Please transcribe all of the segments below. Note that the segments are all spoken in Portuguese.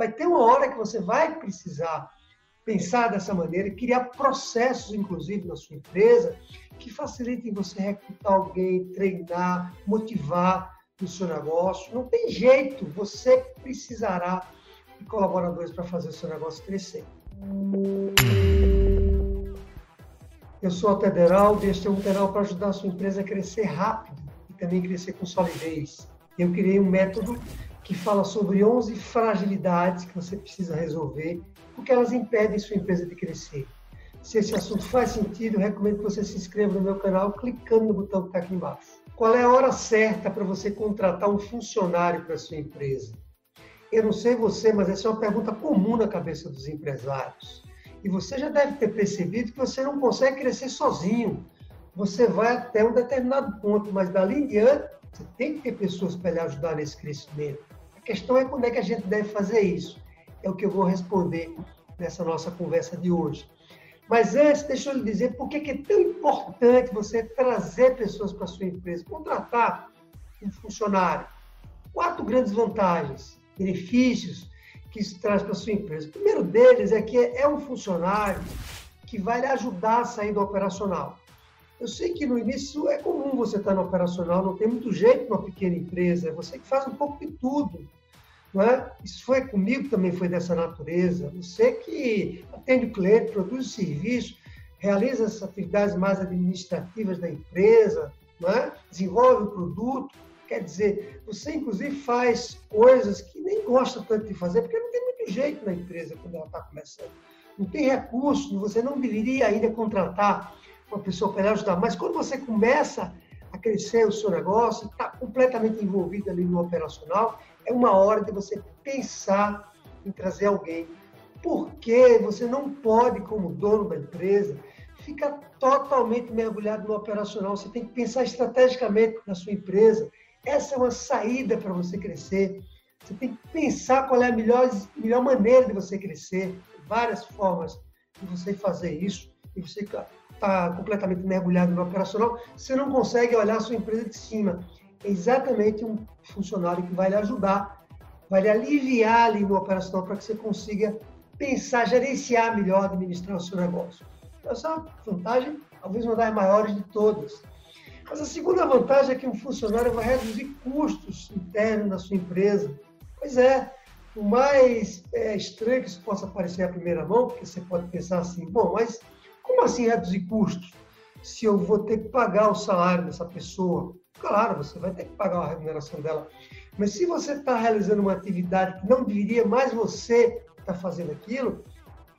Vai ter uma hora que você vai precisar pensar dessa maneira criar processos, inclusive, na sua empresa, que facilitem você recrutar alguém, treinar, motivar no seu negócio. Não tem jeito, você precisará de colaboradores para fazer o seu negócio crescer. Eu sou a Tederaldo e este é um canal para ajudar a sua empresa a crescer rápido e também crescer com solidez. Eu criei um método que fala sobre 11 fragilidades que você precisa resolver, porque elas impedem sua empresa de crescer. Se esse assunto faz sentido, eu recomendo que você se inscreva no meu canal clicando no botão que está aqui embaixo. Qual é a hora certa para você contratar um funcionário para sua empresa? Eu não sei você, mas essa é uma pergunta comum na cabeça dos empresários. E você já deve ter percebido que você não consegue crescer sozinho. Você vai até um determinado ponto, mas dali em diante, você tem que ter pessoas para lhe ajudar nesse crescimento. A questão é como é que a gente deve fazer isso. É o que eu vou responder nessa nossa conversa de hoje. Mas antes, deixa eu lhe dizer por que é tão importante você trazer pessoas para sua empresa, contratar um funcionário. Quatro grandes vantagens, benefícios que isso traz para sua empresa. O primeiro deles é que é um funcionário que vai lhe ajudar a sair do operacional. Eu sei que no início é comum você estar no operacional, não tem muito jeito numa pequena empresa, é você que faz um pouco de tudo. Não é? Isso foi comigo também, foi dessa natureza. Você que atende o cliente, produz o serviço, realiza as atividades mais administrativas da empresa, não é? desenvolve o produto. Quer dizer, você inclusive faz coisas que nem gosta tanto de fazer, porque não tem muito jeito na empresa quando ela está começando. Não tem recurso, você não deveria ainda contratar uma pessoa para ajudar. Mas quando você começa a crescer o seu negócio, está completamente envolvido ali no operacional, é uma hora de você pensar em trazer alguém. Porque você não pode, como dono da empresa, ficar totalmente mergulhado no operacional. Você tem que pensar estrategicamente na sua empresa. Essa é uma saída para você crescer. Você tem que pensar qual é a melhor, melhor maneira de você crescer. Várias formas de você fazer isso. E você está completamente mergulhado no operacional, você não consegue olhar a sua empresa de cima. É exatamente um funcionário que vai lhe ajudar, vai lhe aliviar ali no operacional para que você consiga pensar, gerenciar melhor, administrar o seu negócio. Essa é uma vantagem, talvez uma das maiores de todas. Mas a segunda vantagem é que um funcionário vai reduzir custos internos na sua empresa. Pois é, o mais é, estranho que isso possa parecer à primeira mão, porque você pode pensar assim, bom, mas como assim reduzir custos? Se eu vou ter que pagar o salário dessa pessoa, claro, você vai ter que pagar a remuneração dela. Mas se você está realizando uma atividade que não deveria mais você estar tá fazendo aquilo,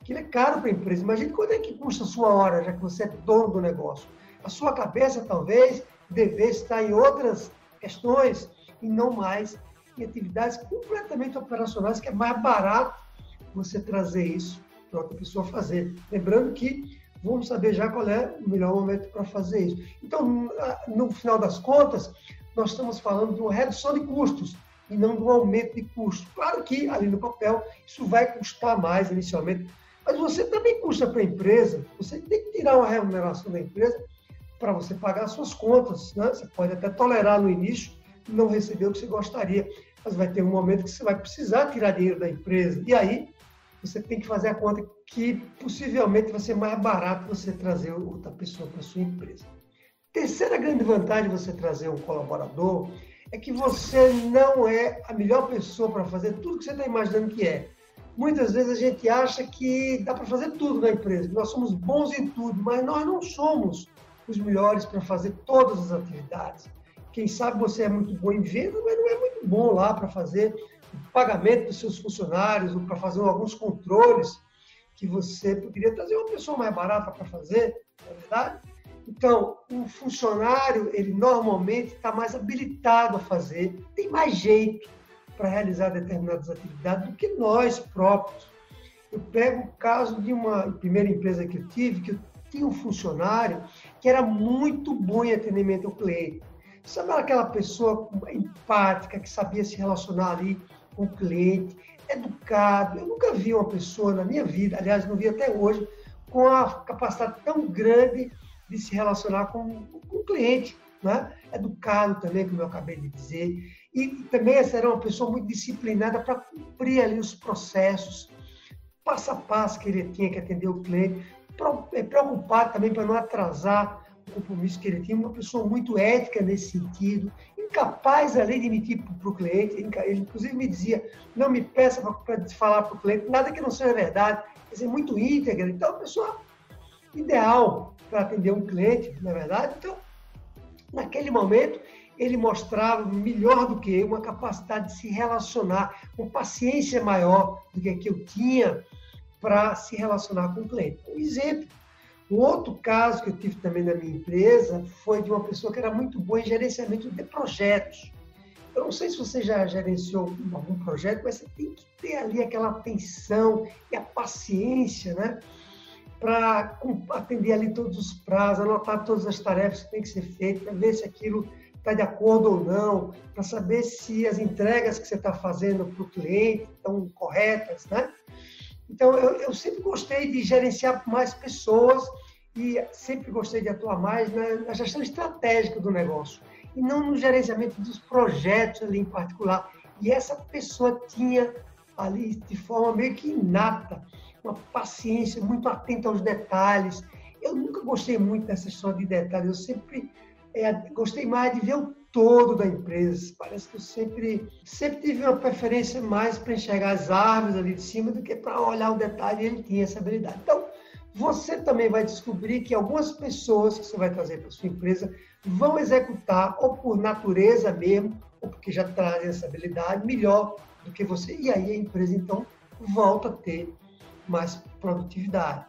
aquilo é caro para a empresa. Imagine quanto é que custa a sua hora, já que você é dono do negócio. A sua cabeça, talvez, devesse estar em outras questões e não mais em atividades completamente operacionais, que é mais barato você trazer isso para outra pessoa fazer. Lembrando que vamos saber já qual é o melhor momento para fazer isso. Então, no final das contas, nós estamos falando de uma redução de custos e não de um aumento de custos. Claro que, ali no papel, isso vai custar mais inicialmente, mas você também custa para a empresa, você tem que tirar uma remuneração da empresa para você pagar as suas contas. Né? Você pode até tolerar no início não receber o que você gostaria, mas vai ter um momento que você vai precisar tirar dinheiro da empresa. E aí, você tem que fazer a conta que possivelmente vai ser mais barato você trazer outra pessoa para sua empresa. Terceira grande vantagem de você trazer um colaborador é que você não é a melhor pessoa para fazer tudo que você está imaginando que é. Muitas vezes a gente acha que dá para fazer tudo na empresa, nós somos bons em tudo, mas nós não somos os melhores para fazer todas as atividades. Quem sabe você é muito bom em venda, mas não é muito bom lá para fazer pagamento dos seus funcionários, ou para fazer alguns controles que você poderia trazer uma pessoa mais barata para fazer, não é verdade? Então, um funcionário, ele normalmente está mais habilitado a fazer, tem mais jeito para realizar determinadas atividades do que nós próprios. Eu pego o caso de uma primeira empresa que eu tive, que eu tinha um funcionário que era muito bom em atendimento ao cliente. Sabe aquela pessoa empática, que sabia se relacionar ali com o cliente, educado. Eu nunca vi uma pessoa na minha vida, aliás, não vi até hoje, com a capacidade tão grande de se relacionar com, com o cliente, né? educado também, como eu acabei de dizer. E também essa era uma pessoa muito disciplinada para cumprir ali os processos, passo a passo que ele tinha que atender o cliente, é, preocupado também para não atrasar o compromisso que ele tinha, uma pessoa muito ética nesse sentido, incapaz além de mentir para o cliente, ele inclusive me dizia, não me peça para falar para o cliente nada que não seja verdade, quer dizer, muito íntegra, então a pessoa ideal para atender um cliente, na é verdade, então naquele momento ele mostrava melhor do que eu uma capacidade de se relacionar, com paciência maior do que a que eu tinha para se relacionar com o cliente. Um exemplo, um outro caso que eu tive também na minha empresa foi de uma pessoa que era muito boa em gerenciamento de projetos. Eu não sei se você já gerenciou algum projeto, mas você tem que ter ali aquela atenção e a paciência, né? Para atender ali todos os prazos, anotar todas as tarefas que tem que ser feitas, para ver se aquilo está de acordo ou não, para saber se as entregas que você está fazendo para o cliente estão corretas, né? Então, eu, eu, sempre gostei de gerenciar mais pessoas e sempre gostei de atuar mais na, na, gestão estratégica do negócio e não no gerenciamento dos projetos ali em particular. E essa pessoa tinha ali de forma meio que inata, uma paciência muito atenta aos detalhes. Eu nunca gostei muito dessa história de detalhes, eu sempre é, gostei mais de ver o todo da empresa. Parece que eu sempre, sempre tive uma preferência mais para enxergar as árvores ali de cima do que para olhar o detalhe e ele tinha essa habilidade. Então, você também vai descobrir que algumas pessoas que você vai trazer para sua empresa vão executar, ou por natureza mesmo, ou porque já trazem essa habilidade, melhor do que você. E aí a empresa, então, volta a ter mais produtividade.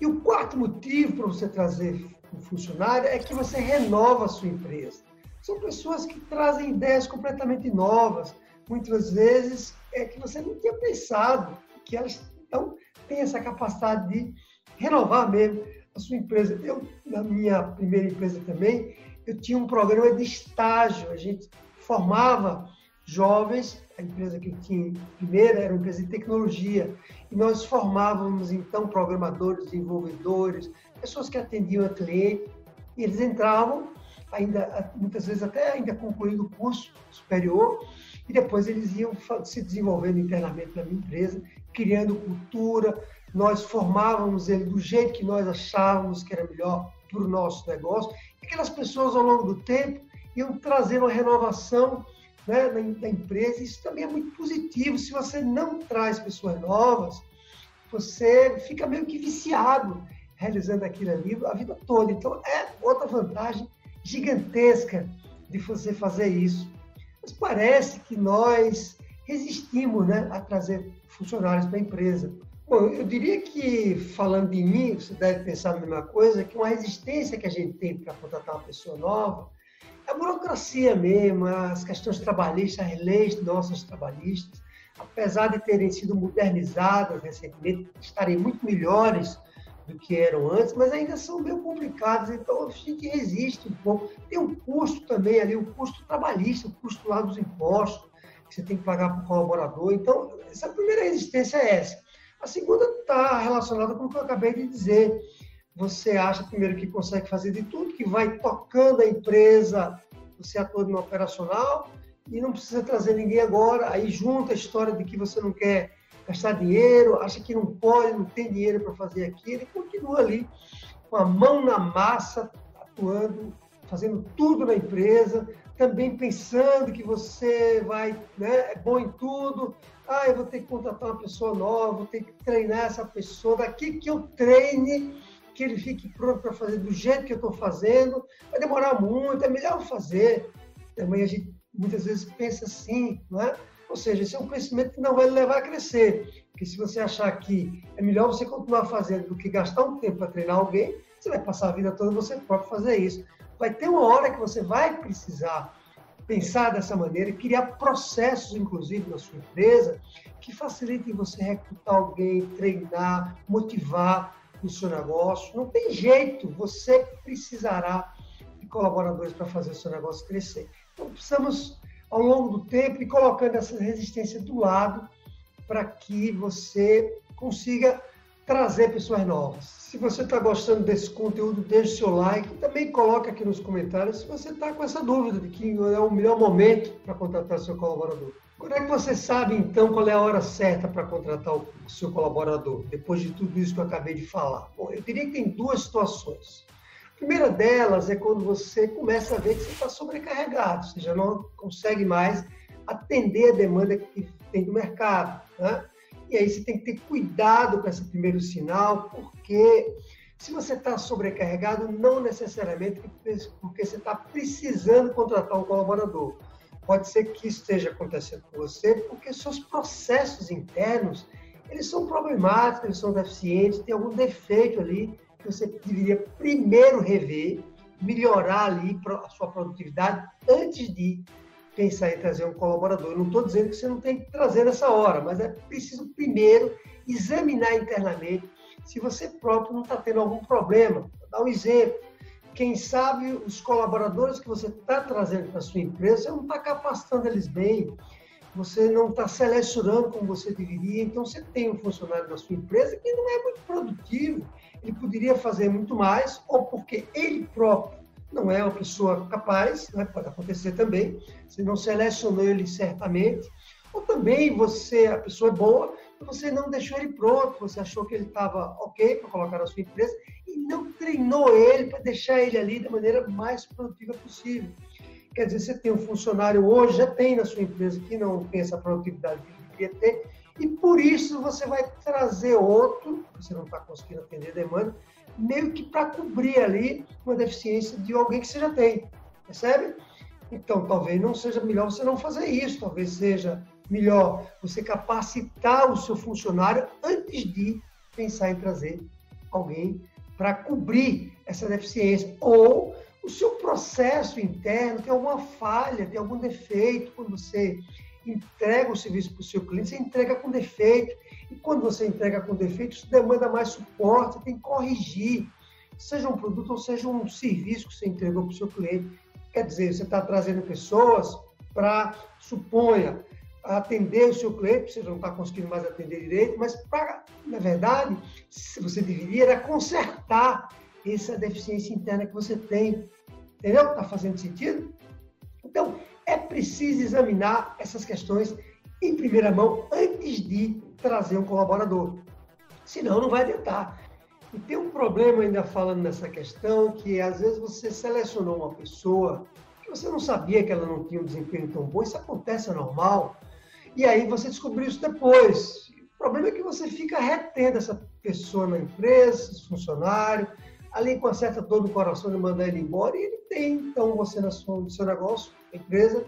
E o quarto motivo para você trazer o funcionário é que você renova a sua empresa. São pessoas que trazem ideias completamente novas, muitas vezes é que você não tinha pensado, que elas então têm essa capacidade de renovar mesmo a sua empresa. Eu, na minha primeira empresa também, eu tinha um programa de estágio, a gente formava jovens, a empresa que eu tinha primeira era uma empresa de tecnologia, e nós formávamos então programadores, desenvolvedores, pessoas que atendiam a cliente, e eles entravam, ainda muitas vezes até ainda concluindo o curso superior, e depois eles iam se desenvolvendo internamente na minha empresa, criando cultura, nós formávamos ele do jeito que nós achávamos que era melhor para o nosso negócio, e aquelas pessoas ao longo do tempo iam trazendo uma renovação né, na empresa, isso também é muito positivo, se você não traz pessoas novas, você fica meio que viciado realizando aquilo ali a vida toda. Então, é outra vantagem gigantesca de você fazer isso. Mas parece que nós resistimos né, a trazer funcionários para a empresa. Bom, eu diria que, falando de mim, você deve pensar a mesma coisa, que uma resistência que a gente tem para contratar uma pessoa nova é a burocracia mesmo, as questões trabalhistas, as leis nossas trabalhistas, apesar de terem sido modernizadas recentemente, estarem muito melhores do que eram antes, mas ainda são meio complicados, então a gente resiste um pouco. Tem um custo também ali, o custo trabalhista, o custo lá dos impostos, que você tem que pagar para o colaborador. Então, essa primeira resistência é essa. A segunda está relacionada com o que eu acabei de dizer. Você acha primeiro que consegue fazer de tudo, que vai tocando a empresa, você atua no operacional e não precisa trazer ninguém agora, aí junta a história de que você não quer gastar dinheiro, acha que não pode, não tem dinheiro para fazer aquilo, e continua ali com a mão na massa, atuando, fazendo tudo na empresa, também pensando que você vai, né, é bom em tudo. Ah, eu vou ter que contratar uma pessoa nova, vou ter que treinar essa pessoa, daqui que eu treine, que ele fique pronto para fazer do jeito que eu estou fazendo, vai demorar muito, é melhor fazer. Também a gente muitas vezes pensa assim, não é? Ou seja, esse é um crescimento que não vai levar a crescer. Porque se você achar que é melhor você continuar fazendo do que gastar um tempo para treinar alguém, você vai passar a vida toda você próprio fazer isso. Vai ter uma hora que você vai precisar pensar dessa maneira e criar processos, inclusive, na sua empresa, que facilitem você recrutar alguém, treinar, motivar o seu negócio. Não tem jeito, você precisará de colaboradores para fazer o seu negócio crescer. Então, precisamos ao longo do tempo e colocando essa resistência do lado para que você consiga trazer pessoas novas. Se você está gostando desse conteúdo, deixe seu like. Também coloque aqui nos comentários se você está com essa dúvida de que é o melhor momento para contratar seu colaborador. Quando é que você sabe, então, qual é a hora certa para contratar o seu colaborador, depois de tudo isso que eu acabei de falar? Bom, eu diria que tem duas situações. Primeira delas é quando você começa a ver que você está sobrecarregado, você já não consegue mais atender a demanda que tem do mercado. Né? E aí você tem que ter cuidado com esse primeiro sinal, porque se você está sobrecarregado, não necessariamente porque você está precisando contratar um colaborador. Pode ser que isso esteja acontecendo com você porque seus processos internos eles são problemáticos, eles são deficientes, tem algum defeito ali que você deveria primeiro rever, melhorar ali a sua produtividade antes de pensar em trazer um colaborador. Eu não estou dizendo que você não tem que trazer nessa hora, mas é preciso primeiro examinar internamente se você próprio não está tendo algum problema. Vou dar um exemplo. Quem sabe os colaboradores que você está trazendo para a sua empresa, você não está capacitando eles bem, você não está selecionando como você deveria. Então, você tem um funcionário da sua empresa que não é muito produtivo, ele poderia fazer muito mais, ou porque ele próprio não é uma pessoa capaz, né? pode acontecer também, você não selecionou ele certamente, ou também você, a pessoa é boa, você não deixou ele pronto, você achou que ele estava ok para colocar na sua empresa e não treinou ele para deixar ele ali da maneira mais produtiva possível. Quer dizer, você tem um funcionário hoje, já tem na sua empresa que não tem essa produtividade que ele deveria ter, e por isso você vai trazer outro, você não está conseguindo atender a demanda, meio que para cobrir ali uma deficiência de alguém que você já tem, percebe? Então, talvez não seja melhor você não fazer isso, talvez seja melhor você capacitar o seu funcionário antes de pensar em trazer alguém para cobrir essa deficiência. Ou o seu processo interno tem alguma falha, tem algum defeito quando você entrega o serviço para o seu cliente, você entrega com defeito. E quando você entrega com defeito, isso demanda mais suporte, você tem que corrigir. Seja um produto ou seja um serviço que você entregou para o seu cliente. Quer dizer, você está trazendo pessoas para, suponha, atender o seu cliente, você não está conseguindo mais atender direito, mas na verdade, você deveria era consertar essa deficiência interna que você tem. Entendeu? Está fazendo sentido? Então, é preciso examinar essas questões em primeira mão antes de trazer um colaborador. Senão, não vai adiantar. E tem um problema ainda falando nessa questão, que às vezes você selecionou uma pessoa que você não sabia que ela não tinha um desempenho tão bom, isso acontece, é normal, e aí você descobriu isso depois. O problema é que você fica retendo essa pessoa na empresa, funcionário, ali com uma certa dor coração de mandar ele embora, e ele tem, então, você no seu negócio, empresa,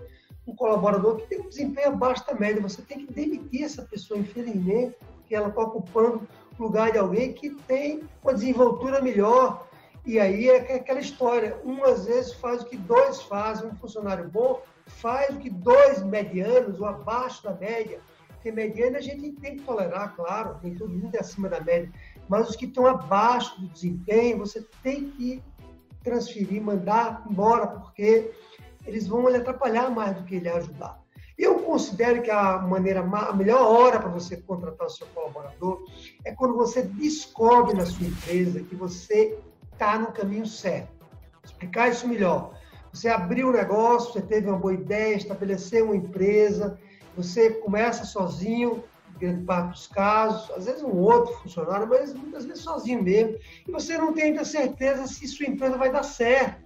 um colaborador que tem um desempenho abaixo da média. Você tem que demitir essa pessoa, infelizmente, porque ela está ocupando o lugar de alguém que tem uma desenvoltura melhor. E aí é aquela história, um às vezes faz o que dois fazem, um funcionário bom faz o que dois medianos ou abaixo da média. Porque mediano a gente tem que tolerar, claro, tem todo mundo acima da média. Mas os que estão abaixo do desempenho, você tem que transferir, mandar embora, porque eles vão lhe atrapalhar mais do que lhe ajudar. Eu considero que a maneira, a melhor hora para você contratar o seu colaborador é quando você descobre na sua empresa que você está no caminho certo. Vou explicar isso melhor. Você abriu um negócio, você teve uma boa ideia, estabeleceu uma empresa, você começa sozinho, grande parte dos casos, às vezes um outro funcionário, mas muitas vezes sozinho mesmo, e você não tem ainda certeza se sua empresa vai dar certo.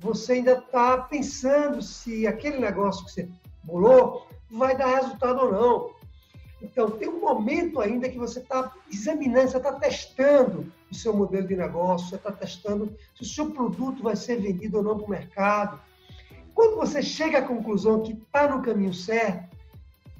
Você ainda está pensando se aquele negócio que você bolou vai dar resultado ou não. Então, tem um momento ainda que você está examinando, você está testando o seu modelo de negócio, você está testando se o seu produto vai ser vendido ou não para o mercado. Quando você chega à conclusão que está no caminho certo,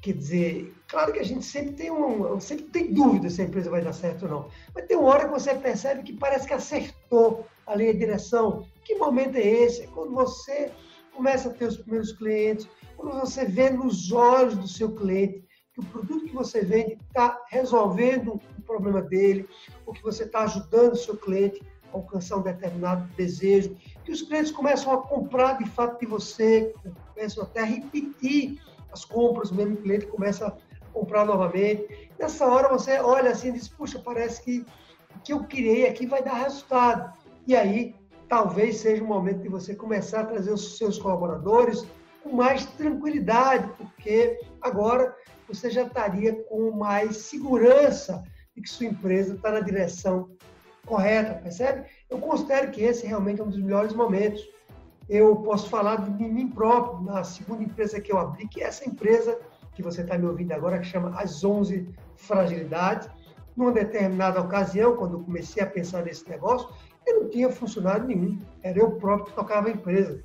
quer dizer, claro que a gente sempre tem um, sempre tem dúvida se a empresa vai dar certo ou não, mas tem uma hora que você percebe que parece que acertou a direção. Que momento é esse? É quando você começa a ter os primeiros clientes, quando você vê nos olhos do seu cliente que o produto que você vende está resolvendo o problema dele, ou que você está ajudando o seu cliente a alcançar um determinado desejo, que os clientes começam a comprar de fato de você, começam até a repetir as compras, o mesmo cliente começa a comprar novamente, nessa hora você olha assim e diz, puxa, parece que o que eu criei aqui vai dar resultado. E aí, talvez seja o momento de você começar a trazer os seus colaboradores com mais tranquilidade, porque agora você já estaria com mais segurança de que sua empresa está na direção correta, percebe? Eu considero que esse realmente é um dos melhores momentos. Eu posso falar de mim próprio, na segunda empresa que eu abri, que é essa empresa que você está me ouvindo agora, que chama As 11 Fragilidades. Numa determinada ocasião, quando eu comecei a pensar nesse negócio, eu não tinha funcionário nenhum, era eu próprio que tocava a empresa.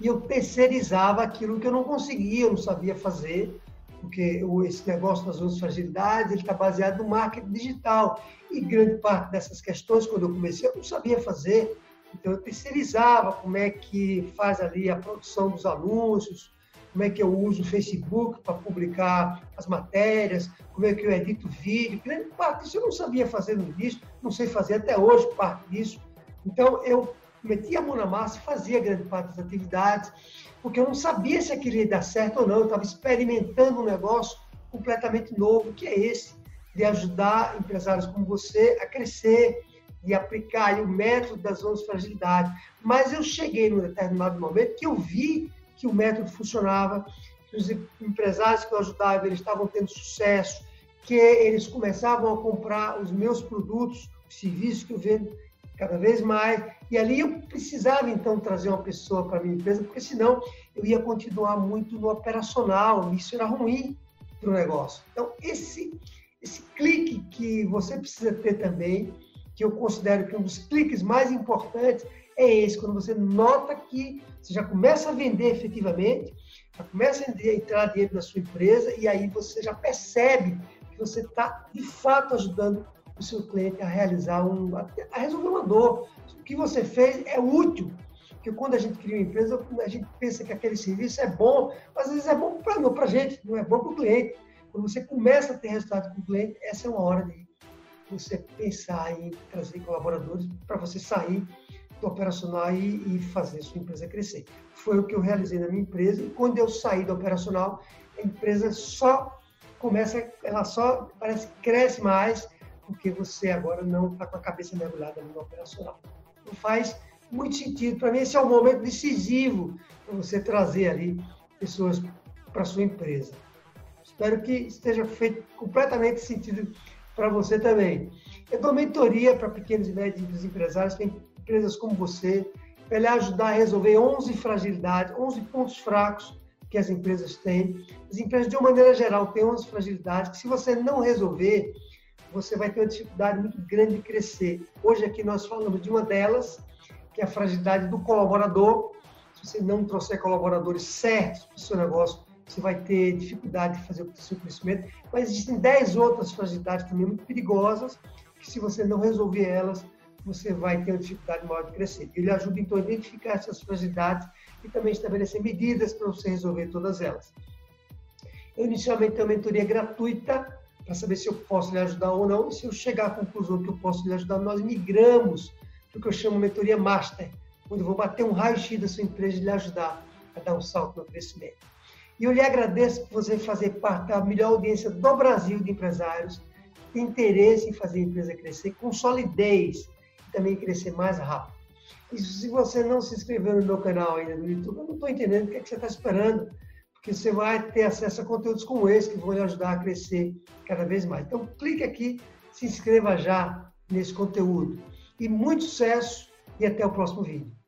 E eu terceirizava aquilo que eu não conseguia, eu não sabia fazer, porque esse negócio das outras fragilidades ele está baseado no marketing digital. E grande parte dessas questões, quando eu comecei, eu não sabia fazer. Então, eu terceirizava como é que faz ali a produção dos anúncios, como é que eu uso o Facebook para publicar as matérias, como é que eu edito vídeo. Grande parte disso eu não sabia fazer no início, não sei fazer até hoje parte disso. Então, eu metia a mão na massa e fazia grande parte das atividades, porque eu não sabia se aquilo ia dar certo ou não. Eu estava experimentando um negócio completamente novo, que é esse, de ajudar empresários como você a crescer, de aplicar o método das 11 fragilidades. Mas eu cheguei num determinado momento que eu vi que o método funcionava, que os empresários que eu ajudava eles estavam tendo sucesso, que eles começavam a comprar os meus produtos, os serviços que eu vendo cada vez mais. E ali eu precisava, então, trazer uma pessoa para minha empresa, porque senão eu ia continuar muito no operacional, isso era ruim para o negócio. Então, esse, esse clique que você precisa ter também, que eu considero que um dos cliques mais importantes é esse, quando você nota que você já começa a vender efetivamente, já começa a entrar dinheiro na sua empresa e aí você já percebe que você está, de fato, ajudando o seu cliente a realizar um, a resolver uma dor. O que você fez é útil. Porque quando a gente cria uma empresa, a gente pensa que aquele serviço é bom, mas às vezes é bom para a gente, não é bom para o cliente. Quando você começa a ter resultado com o cliente, essa é uma hora de você pensar em trazer colaboradores para você sair do operacional e, e fazer sua empresa crescer. Foi o que eu realizei na minha empresa e quando eu saí do operacional, a empresa só começa, ela só parece cresce mais porque você agora não está com a cabeça mergulhada no operacional. Não faz muito sentido. Para mim, esse é o momento decisivo para você trazer ali pessoas para sua empresa. Espero que esteja feito completamente sentido para você também. Eu dou mentoria para pequenos e médios empresários, tem empresas como você, para ele ajudar a resolver 11 fragilidades, 11 pontos fracos que as empresas têm. As empresas, de uma maneira geral, têm 11 fragilidades que, se você não resolver, você vai ter uma dificuldade muito grande de crescer. Hoje aqui nós falamos de uma delas, que é a fragilidade do colaborador. Se você não trouxer colaboradores certos para o seu negócio, você vai ter dificuldade de fazer o seu crescimento. Mas existem 10 outras fragilidades também muito perigosas, que se você não resolver elas, você vai ter uma dificuldade maior de crescer. Ele ajuda, então, a identificar essas fragilidades e também estabelecer medidas para você resolver todas elas. Eu, inicialmente, tenho uma mentoria gratuita para saber se eu posso lhe ajudar ou não. E se eu chegar à conclusão que eu posso lhe ajudar, nós migramos para o que eu chamo de mentoria master, onde eu vou bater um raio-x da sua empresa e lhe ajudar a dar um salto no crescimento. E eu lhe agradeço por você fazer parte da melhor audiência do Brasil de empresários, que interesse em fazer a empresa crescer com solidez também crescer mais rápido. E se você não se inscreveu no meu canal ainda no YouTube, eu não estou entendendo o que, é que você está esperando, porque você vai ter acesso a conteúdos como esse que vão lhe ajudar a crescer cada vez mais. Então, clique aqui, se inscreva já nesse conteúdo. E muito sucesso e até o próximo vídeo.